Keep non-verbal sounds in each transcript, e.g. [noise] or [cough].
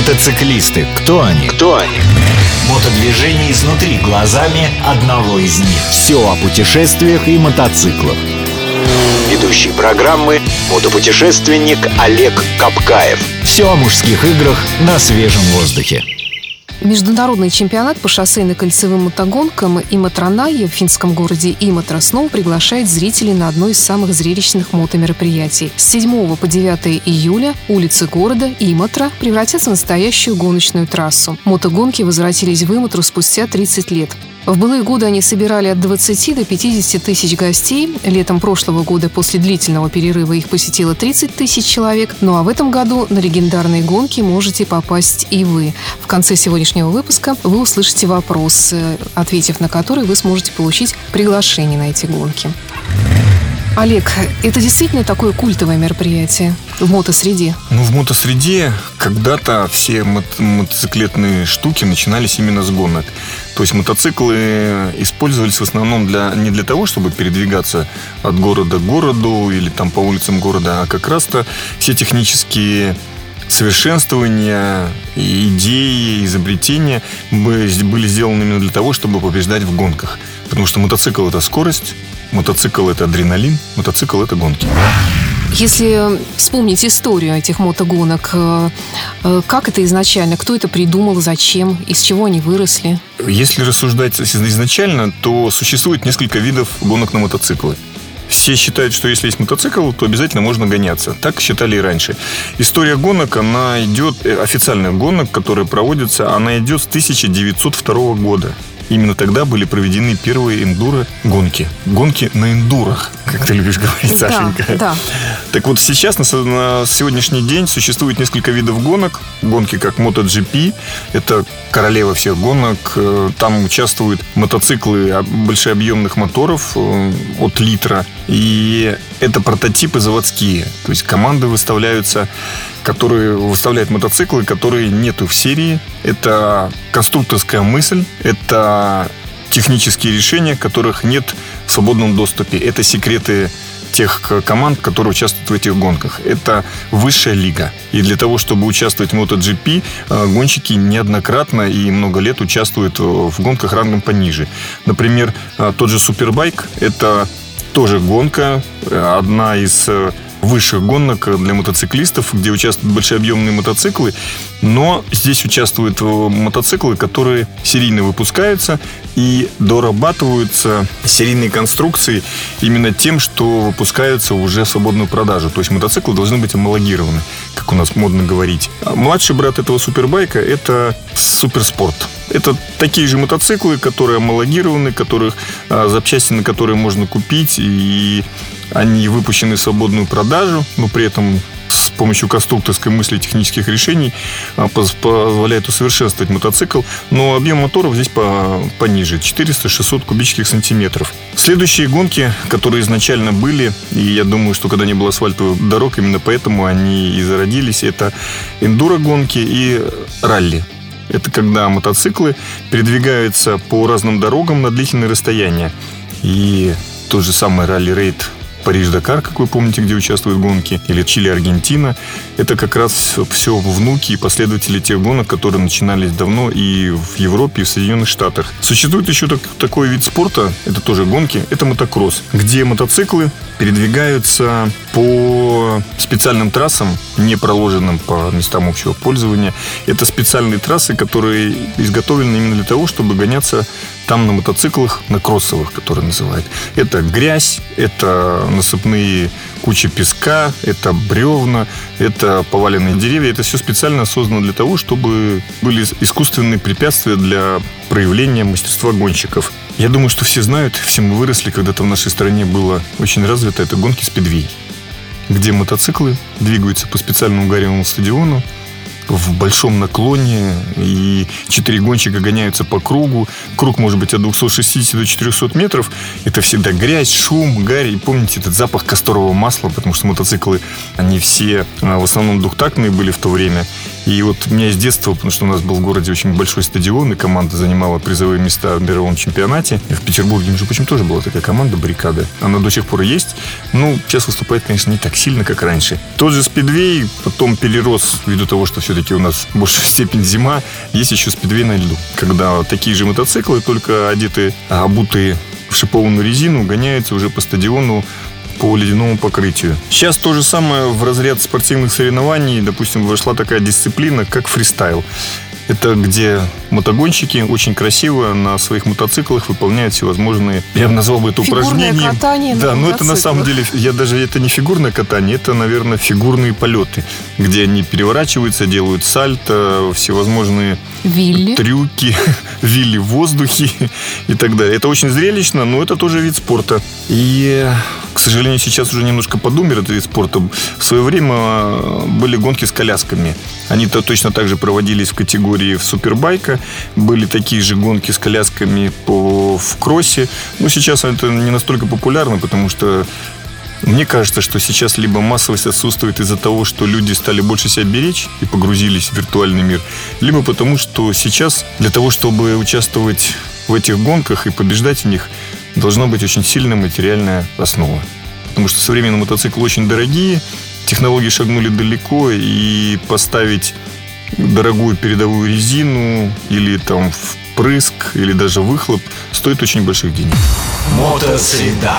Мотоциклисты. Кто они? Кто они? Мотодвижение изнутри глазами одного из них. Все о путешествиях и мотоциклах. Ведущий программы – мотопутешественник Олег Капкаев. Все о мужских играх на свежем воздухе. Международный чемпионат по шоссейно-кольцевым мотогонкам Иматранайе в финском городе Иматра снова приглашает зрителей на одно из самых зрелищных мотомероприятий. С 7 по 9 июля улицы города Иматра превратятся в настоящую гоночную трассу. Мотогонки возвратились в Иматру спустя 30 лет. В былые годы они собирали от 20 до 50 тысяч гостей. Летом прошлого года после длительного перерыва их посетило 30 тысяч человек. Ну а в этом году на легендарные гонки можете попасть и вы. В конце сегодняшнего выпуска вы услышите вопрос, э, ответив на который вы сможете получить приглашение на эти гонки. Олег, это действительно такое культовое мероприятие в мотосреде? Ну, в мотосреде когда-то все мото- мотоциклетные штуки начинались именно с гонок. То есть мотоциклы использовались в основном для, не для того, чтобы передвигаться от города к городу или там по улицам города, а как раз-то все технические совершенствования, идеи, изобретения были сделаны именно для того, чтобы побеждать в гонках. Потому что мотоцикл – это скорость, мотоцикл – это адреналин, мотоцикл – это гонки. Если вспомнить историю этих мотогонок, э, э, как это изначально, кто это придумал, зачем, из чего они выросли? Если рассуждать изначально, то существует несколько видов гонок на мотоциклы. Все считают, что если есть мотоцикл, то обязательно можно гоняться. Так считали и раньше. История гонок, она идет, э, официальных гонок, которые проводятся, она идет с 1902 года. Именно тогда были проведены первые эндуро-гонки. Гонки на эндурах, как ты любишь говорить, Сашенька. Да, да. Так вот, сейчас, на, на сегодняшний день, существует несколько видов гонок. Гонки как MotoGP, это королева всех гонок. Э, там участвуют мотоциклы большеобъемных моторов э, от литра. И это прототипы заводские. То есть команды выставляются которые выставляют мотоциклы, которые нету в серии. Это конструкторская мысль, это технические решения, которых нет в свободном доступе. Это секреты тех команд, которые участвуют в этих гонках. Это высшая лига. И для того, чтобы участвовать в MotoGP, э, гонщики неоднократно и много лет участвуют в гонках рангом пониже. Например, э, тот же Супербайк – это тоже гонка, э, одна из высших гонок для мотоциклистов, где участвуют большеобъемные мотоциклы. Но здесь участвуют мотоциклы, которые серийно выпускаются и дорабатываются серийные конструкции именно тем, что выпускаются уже в свободную продажу. То есть мотоциклы должны быть амалогированы, как у нас модно говорить. А младший брат этого супербайка – это суперспорт. Это такие же мотоциклы, которые амалогированы, которых, а, запчасти на которые можно купить и они выпущены в свободную продажу, но при этом с помощью конструкторской мысли технических решений а, позволяет усовершенствовать мотоцикл, но объем моторов здесь по, пониже, 400-600 кубических сантиметров. Следующие гонки, которые изначально были, и я думаю, что когда не было асфальтовых дорог, именно поэтому они и зародились, это эндуро-гонки и ралли. Это когда мотоциклы передвигаются по разным дорогам на длительные расстояния. И тот же самый ралли-рейд Париж-Дакар, как вы помните, где участвуют гонки, или Чили-Аргентина. Это как раз все внуки и последователи тех гонок, которые начинались давно и в Европе, и в Соединенных Штатах. Существует еще так, такой вид спорта, это тоже гонки, это мотокросс, где мотоциклы передвигаются по специальным трассам, не проложенным по местам общего пользования. Это специальные трассы, которые изготовлены именно для того, чтобы гоняться там на мотоциклах, на кроссовых, которые называют. Это грязь, это насыпные кучи песка, это бревна, это поваленные деревья. Это все специально создано для того, чтобы были искусственные препятствия для проявления мастерства гонщиков. Я думаю, что все знают, все мы выросли, когда-то в нашей стране было очень развито, это гонки спидвей, где мотоциклы двигаются по специальному гаревому стадиону, в большом наклоне, и четыре гонщика гоняются по кругу. Круг может быть от 260 до 400 метров. Это всегда грязь, шум, гарь. И помните этот запах касторового масла, потому что мотоциклы, они все а, в основном двухтактные были в то время. И вот у меня с детства, потому что у нас был в городе очень большой стадион, и команда занимала призовые места в мировом чемпионате. В Петербурге, между прочим, тоже была такая команда «Баррикада». Она до сих пор есть. Ну, сейчас выступает, конечно, не так сильно, как раньше. Тот же спидвей потом перерос, ввиду того, что все-таки у нас большая степень зима, есть еще спидвей на льду. Когда такие же мотоциклы, только одеты, обутые в шипованную резину, гоняются уже по стадиону по ледяному покрытию. Сейчас то же самое в разряд спортивных соревнований, допустим, вошла такая дисциплина, как фристайл. Это где мотогонщики очень красиво на своих мотоциклах выполняют всевозможные, я бы назвал бы это Фигурное упражнением. катание да, но это на самом деле, я даже это не фигурное катание, это, наверное, фигурные полеты, где они переворачиваются, делают сальто, всевозможные Вилли. трюки, [laughs] вилли в воздухе и так далее. Это очень зрелищно, но это тоже вид спорта. И, к сожалению, сейчас уже немножко подумер этот вид спорта. В свое время э, были гонки с колясками. Они-то точно так же проводились в категории в супербайка. Были такие же гонки с колясками по, в кроссе. Но сейчас это не настолько популярно, потому что мне кажется, что сейчас либо массовость отсутствует из-за того, что люди стали больше себя беречь и погрузились в виртуальный мир, либо потому, что сейчас для того, чтобы участвовать в этих гонках и побеждать в них, должна быть очень сильная материальная основа. Потому что современные мотоциклы очень дорогие, технологии шагнули далеко, и поставить дорогую передовую резину или там впрыск, или даже выхлоп стоит очень больших денег. Мотосреда.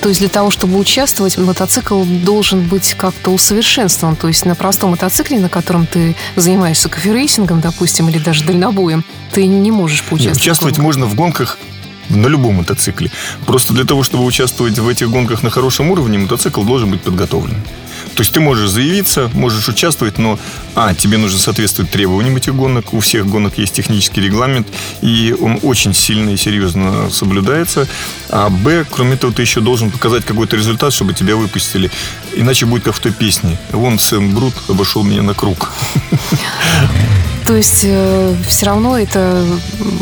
То есть для того, чтобы участвовать, мотоцикл должен быть как-то усовершенствован. То есть на простом мотоцикле, на котором ты занимаешься cafe racing ом, допустим, или даже дальнобоем, ты не можешь Нет, поучаствовать. участвовать в можно в гонках на любом мотоцикле. Просто для того, чтобы участвовать в этих гонках на хорошем уровне, мотоцикл должен быть подготовлен. То есть ты можешь заявиться, можешь участвовать, но а, тебе нужно соответствовать требованиям этих гонок. У всех гонок есть технический регламент, и он очень сильно и серьезно соблюдается. А б, кроме того, ты еще должен показать какой-то результат, чтобы тебя выпустили. Иначе будет как в той песне. Вон Сэм Брут обошел меня на круг. То есть все равно это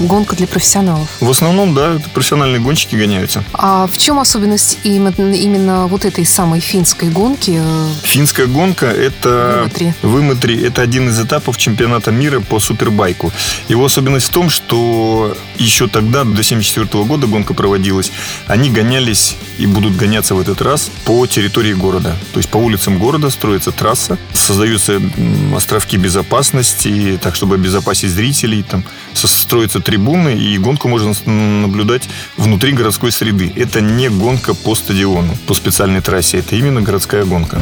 гонка для профессионалов. В основном, да, это профессиональные гонщики гоняются. А в чем особенность именно, именно вот этой самой финской гонки? э, Финская гонка – это. Вымотри. Это один из этапов чемпионата мира по супербайку. Его особенность в том, что еще тогда, до 1974 года гонка проводилась, они гонялись и будут гоняться в этот раз по территории города. То есть по улицам города строится трасса, создаются островки безопасности, так чтобы обезопасить зрителей, там строятся трибуны, и гонку можно наблюдать внутри городской среды. Это не гонка по стадиону, по специальной трассе, это именно городская гонка.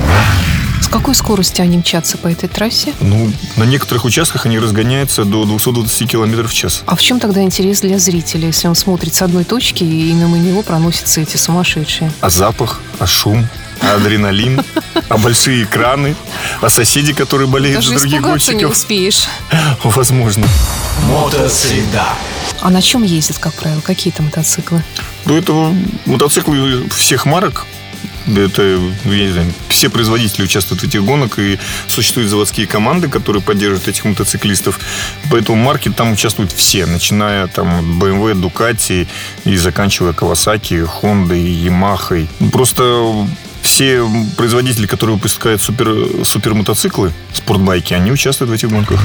С какой скоростью они мчатся по этой трассе? Ну, на некоторых участках они разгоняются до 220 км в час. А в чем тогда интерес для зрителя, если он смотрит с одной точки и мимо него проносятся эти сумасшедшие? А запах, а шум, адреналин, а большие экраны, а соседи, которые болеют Даже за других испугаться не гонщиков. успеешь. Возможно. Мотосреда. А на чем ездят, как правило? Какие то мотоциклы? Ну, это мотоциклы всех марок. Это, я не знаю, все производители участвуют в этих гонок, и существуют заводские команды, которые поддерживают этих мотоциклистов. Поэтому марки там участвуют все, начиная там от BMW, Ducati и заканчивая Kawasaki, Honda, Yamaha. Просто все производители, которые выпускают супер, супер мотоциклы, спортбайки, они участвуют в этих гонках.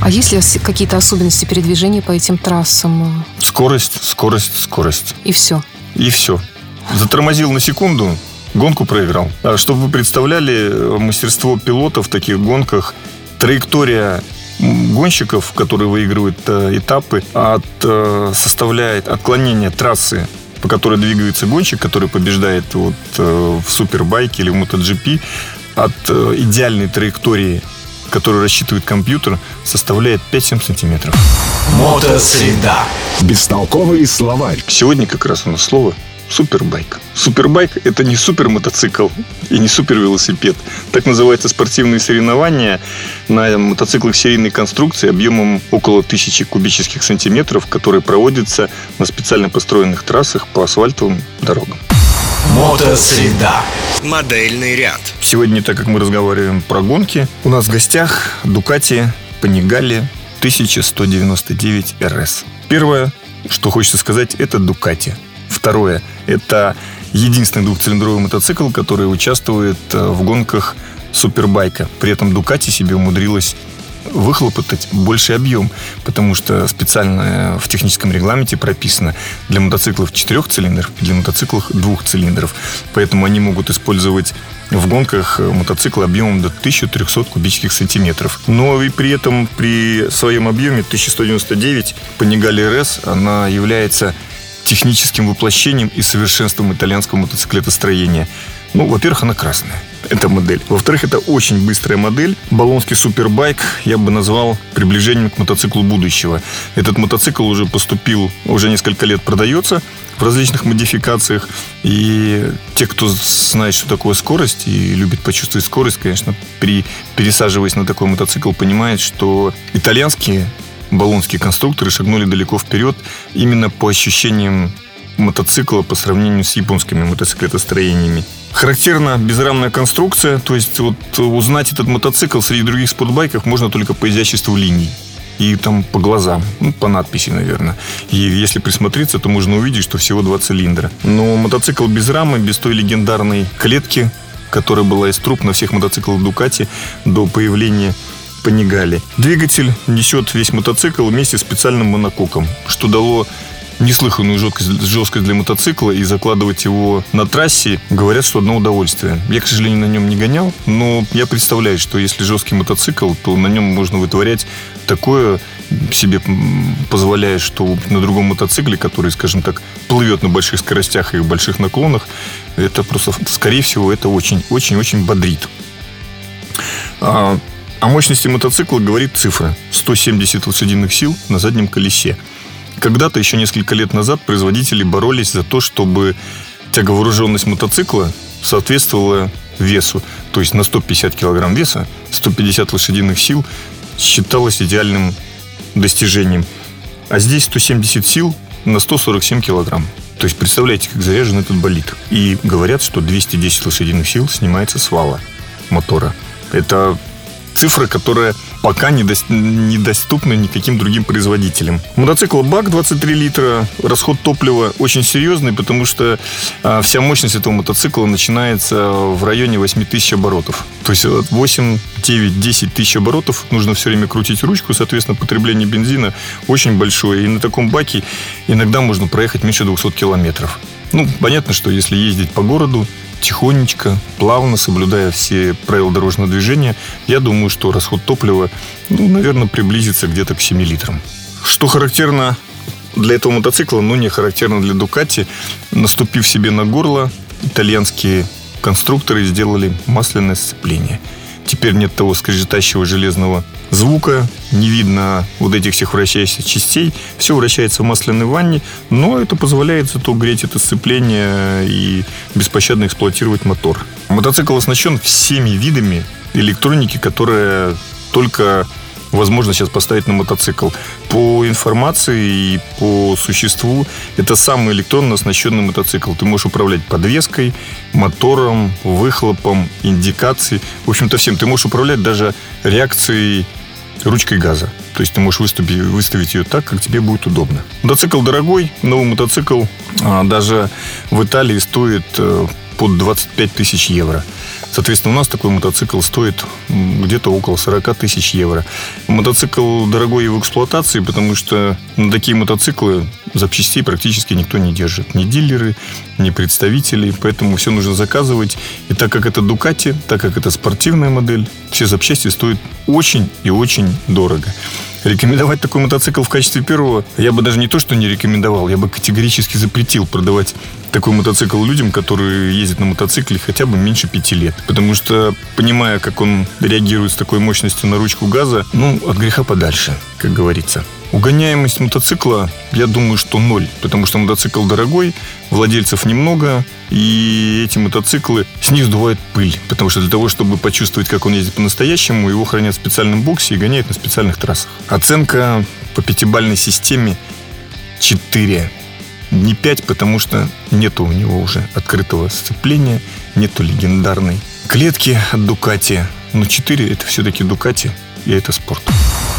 А есть ли какие-то особенности передвижения по этим трассам? Скорость, скорость, скорость. И все. И все. Затормозил на секунду, гонку проиграл. А чтобы вы представляли э, мастерство пилота в таких гонках, траектория гонщиков, которые выигрывают э, этапы, от, э, составляет отклонение трассы, по которой двигается гонщик, который побеждает вот, э, в супербайке или в MotoGP, от э, идеальной траектории, которую рассчитывает компьютер, составляет 5-7 сантиметров. Мотосреда. Бестолковый словарь. Сегодня как раз у нас слово супербайк. Супербайк – это не супермотоцикл и не супервелосипед. Так называются спортивные соревнования на мотоциклах серийной конструкции объемом около тысячи кубических сантиметров, которые проводятся на специально построенных трассах по асфальтовым дорогам. Мотосреда. Модельный ряд. Сегодня, так как мы разговариваем про гонки, у нас в гостях Ducati Panigale 1199 RS. Первое, что хочется сказать, это Ducati. Второе, это единственный двухцилиндровый мотоцикл, который участвует э, в гонках супербайка. При этом Ducati себе умудрилась выхлопотать больший объем, потому что специально в техническом регламенте прописано для мотоциклов четырех цилиндров для мотоциклов двух цилиндров. Поэтому они могут использовать в гонках мотоциклы объемом до 1300 кубических сантиметров. Но и при этом при своем объеме 1199 Panigale RS она является техническим воплощением и совершенством итальянского мотоциклетостроения. Ну, во-первых, она красная. Эта модель. Во-вторых, это очень быстрая модель. Баллонский супербайк я бы назвал приближением к мотоциклу будущего. Этот мотоцикл уже поступил, уже несколько лет продается в различных модификациях. И те, кто знает, что такое скорость и любит почувствовать скорость, конечно, при пересаживаясь на такой мотоцикл, понимает, что итальянские баллонские конструкторы шагнули далеко вперед именно по ощущениям мотоцикла по сравнению с японскими мотоциклетостроениями. Характерна безрамная конструкция, то есть вот узнать этот мотоцикл среди других спортбайков можно только по изяществу линий и там по глазам, ну, по надписи, наверное. И если присмотреться, то можно увидеть, что всего два цилиндра. Но мотоцикл без рамы, без той легендарной клетки, которая была из труб на всех мотоциклах Дукати до появления Панигали. Двигатель несет весь мотоцикл вместе с специальным монококом, что дало неслыханную жесткость, жесткость для мотоцикла и закладывать его на трассе, говорят, что одно удовольствие. Я, к сожалению, на нем не гонял, но я представляю, что если жесткий мотоцикл, то на нем можно вытворять такое себе позволяя, что на другом мотоцикле, который, скажем так, плывет на больших скоростях и больших наклонах, это просто, скорее всего, это очень-очень-очень бодрит. О мощности мотоцикла говорит цифра 170 лошадиных сил на заднем колесе. Когда-то, еще несколько лет назад, производители боролись за то, чтобы тяговооруженность мотоцикла соответствовала весу. То есть на 150 килограмм веса 150 лошадиных сил считалось идеальным достижением. А здесь 170 сил на 147 килограмм. То есть представляете, как заряжен этот болид. И говорят, что 210 лошадиных сил снимается с вала мотора. Это цифра, которая пока недоступна никаким другим производителям. Мотоцикл БАК 23 литра, расход топлива очень серьезный, потому что а, вся мощность этого мотоцикла начинается в районе 8 тысяч оборотов. То есть 8, 9, 10 тысяч оборотов нужно все время крутить ручку, соответственно, потребление бензина очень большое. И на таком баке иногда можно проехать меньше 200 километров. Ну, понятно, что если ездить по городу, тихонечко, плавно, соблюдая все правила дорожного движения, я думаю, что расход топлива, ну, наверное, приблизится где-то к 7 литрам. Что характерно для этого мотоцикла, но не характерно для Дукати, наступив себе на горло, итальянские конструкторы сделали масляное сцепление. Теперь нет того скрежетащего железного звука, не видно вот этих всех вращающихся частей. Все вращается в масляной ванне, но это позволяет зато греть это сцепление и беспощадно эксплуатировать мотор. Мотоцикл оснащен всеми видами электроники, которая только возможно сейчас поставить на мотоцикл. По информации и по существу, это самый электронно оснащенный мотоцикл. Ты можешь управлять подвеской, мотором, выхлопом, индикацией. В общем-то, всем. Ты можешь управлять даже реакцией ручкой газа. То есть ты можешь выставить, выставить ее так, как тебе будет удобно. Мотоцикл дорогой, новый мотоцикл а, даже в Италии стоит э, под 25 тысяч евро. Соответственно, у нас такой мотоцикл стоит где-то около 40 тысяч евро. Мотоцикл дорогой в эксплуатации, потому что на такие мотоциклы запчастей практически никто не держит. Ни дилеры, ни представители. Поэтому все нужно заказывать. И так как это Дукати, так как это спортивная модель, все запчасти стоят очень и очень дорого. Рекомендовать такой мотоцикл в качестве первого я бы даже не то, что не рекомендовал, я бы категорически запретил продавать такой мотоцикл людям, которые ездят на мотоцикле хотя бы меньше пяти лет. Потому что, понимая, как он реагирует с такой мощностью на ручку газа, ну, от греха подальше, как говорится. Угоняемость мотоцикла, я думаю, что ноль, потому что мотоцикл дорогой, владельцев немного, и эти мотоциклы, с них сдувает пыль, потому что для того, чтобы почувствовать, как он ездит по-настоящему, его хранят в специальном боксе и гоняют на специальных трассах. Оценка по пятибальной системе 4. Не 5, потому что нету у него уже открытого сцепления, нету легендарной клетки от Дукати. Но 4 это все-таки Дукати, и это спорт.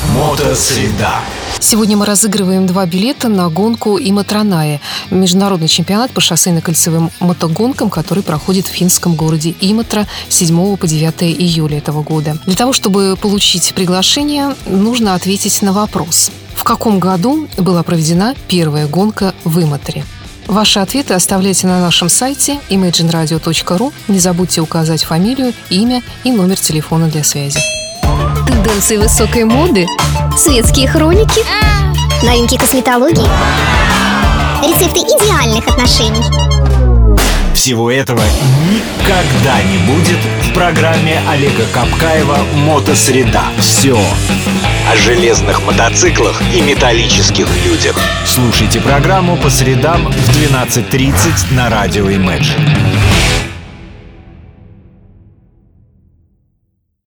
Мотосреда. Сегодня мы разыгрываем два билета на гонку Иматраная, международный чемпионат по шоссейно-кольцевым мотогонкам, который проходит в финском городе Иматра с 7 по 9 июля этого года. Для того, чтобы получить приглашение, нужно ответить на вопрос. В каком году была проведена первая гонка в Иматре? Ваши ответы оставляйте на нашем сайте imagineradio.ru. Не забудьте указать фамилию, имя и номер телефона для связи. Тенденции высокой моды, светские хроники, Новинки косметологии. Рецепты идеальных отношений. Всего этого никогда не будет в программе Олега Капкаева «Мотосреда». Все. О железных мотоциклах и металлических людях. Слушайте программу по средам в 12.30 на радио Imagine.